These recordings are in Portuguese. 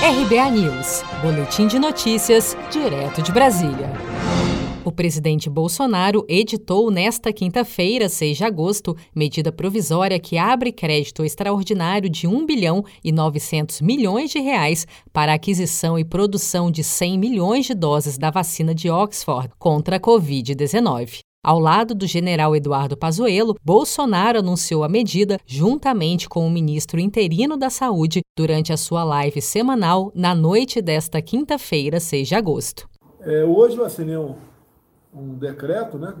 RBA News, Boletim de Notícias, direto de Brasília. O presidente Bolsonaro editou nesta quinta-feira, 6 de agosto, medida provisória que abre crédito extraordinário de 1 bilhão e 900 milhões de reais para aquisição e produção de 100 milhões de doses da vacina de Oxford contra a Covid-19. Ao lado do general Eduardo Pazuello, Bolsonaro anunciou a medida juntamente com o ministro interino da Saúde durante a sua live semanal na noite desta quinta-feira, 6 de agosto. É, hoje eu assinei um, um decreto, né,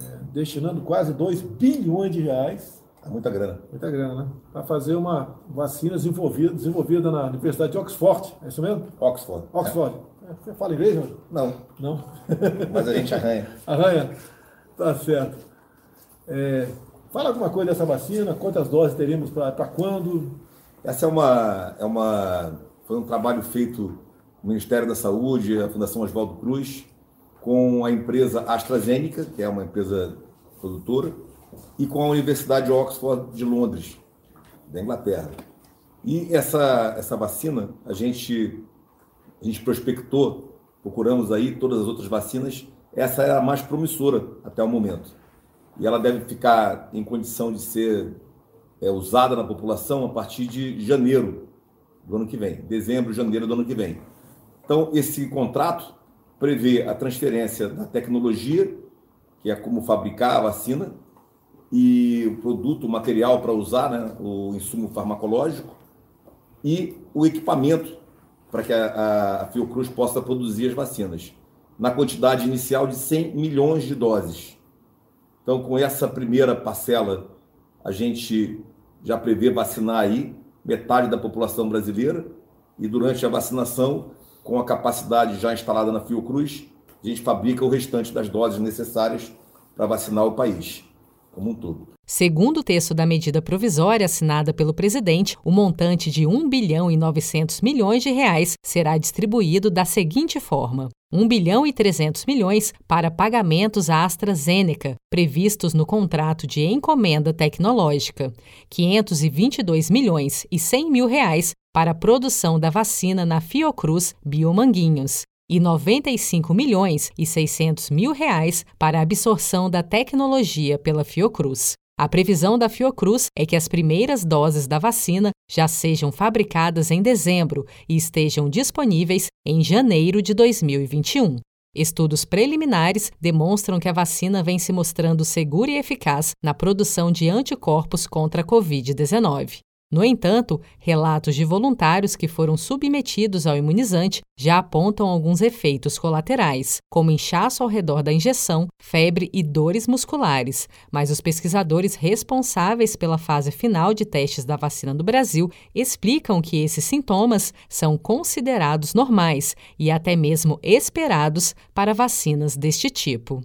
é, destinando quase 2 bilhões de reais. É muita grana. Muita grana, né? Para fazer uma vacina desenvolvida, desenvolvida na Universidade de Oxford, é isso mesmo? Oxford. Oxford. É. Você fala inglês, Jorge? Não. Não? Mas a gente arranha. Arranha? Tá certo. É, fala alguma coisa dessa vacina, quantas doses teremos para quando? Essa é uma, é uma. Foi um trabalho feito no Ministério da Saúde, a Fundação Oswaldo Cruz, com a empresa AstraZeneca, que é uma empresa produtora, e com a Universidade de Oxford de Londres, da Inglaterra. E essa, essa vacina, a gente a gente prospectou, procuramos aí todas as outras vacinas, essa é a mais promissora até o momento. E ela deve ficar em condição de ser é, usada na população a partir de janeiro do ano que vem, dezembro, janeiro do ano que vem. Então, esse contrato prevê a transferência da tecnologia, que é como fabricar a vacina, e o produto, o material para usar, né, o insumo farmacológico, e o equipamento para que a, a Fiocruz possa produzir as vacinas, na quantidade inicial de 100 milhões de doses. Então, com essa primeira parcela, a gente já prevê vacinar aí metade da população brasileira e durante a vacinação, com a capacidade já instalada na Fiocruz, a gente fabrica o restante das doses necessárias para vacinar o país como um todo. Segundo o texto da medida provisória assinada pelo presidente, o montante de 1 bilhão e 900 milhões de reais será distribuído da seguinte forma: 1 bilhão e 300 milhões para pagamentos à AstraZeneca, previstos no contrato de encomenda tecnológica, 522 milhões e 100 mil reais para a produção da vacina na Fiocruz Biomanguinhos, e 95 milhões e 600 mil reais para a absorção da tecnologia pela Fiocruz. A previsão da Fiocruz é que as primeiras doses da vacina já sejam fabricadas em dezembro e estejam disponíveis em janeiro de 2021. Estudos preliminares demonstram que a vacina vem se mostrando segura e eficaz na produção de anticorpos contra a Covid-19. No entanto, relatos de voluntários que foram submetidos ao imunizante já apontam alguns efeitos colaterais, como inchaço ao redor da injeção, febre e dores musculares. Mas os pesquisadores responsáveis pela fase final de testes da vacina do Brasil explicam que esses sintomas são considerados normais e até mesmo esperados para vacinas deste tipo.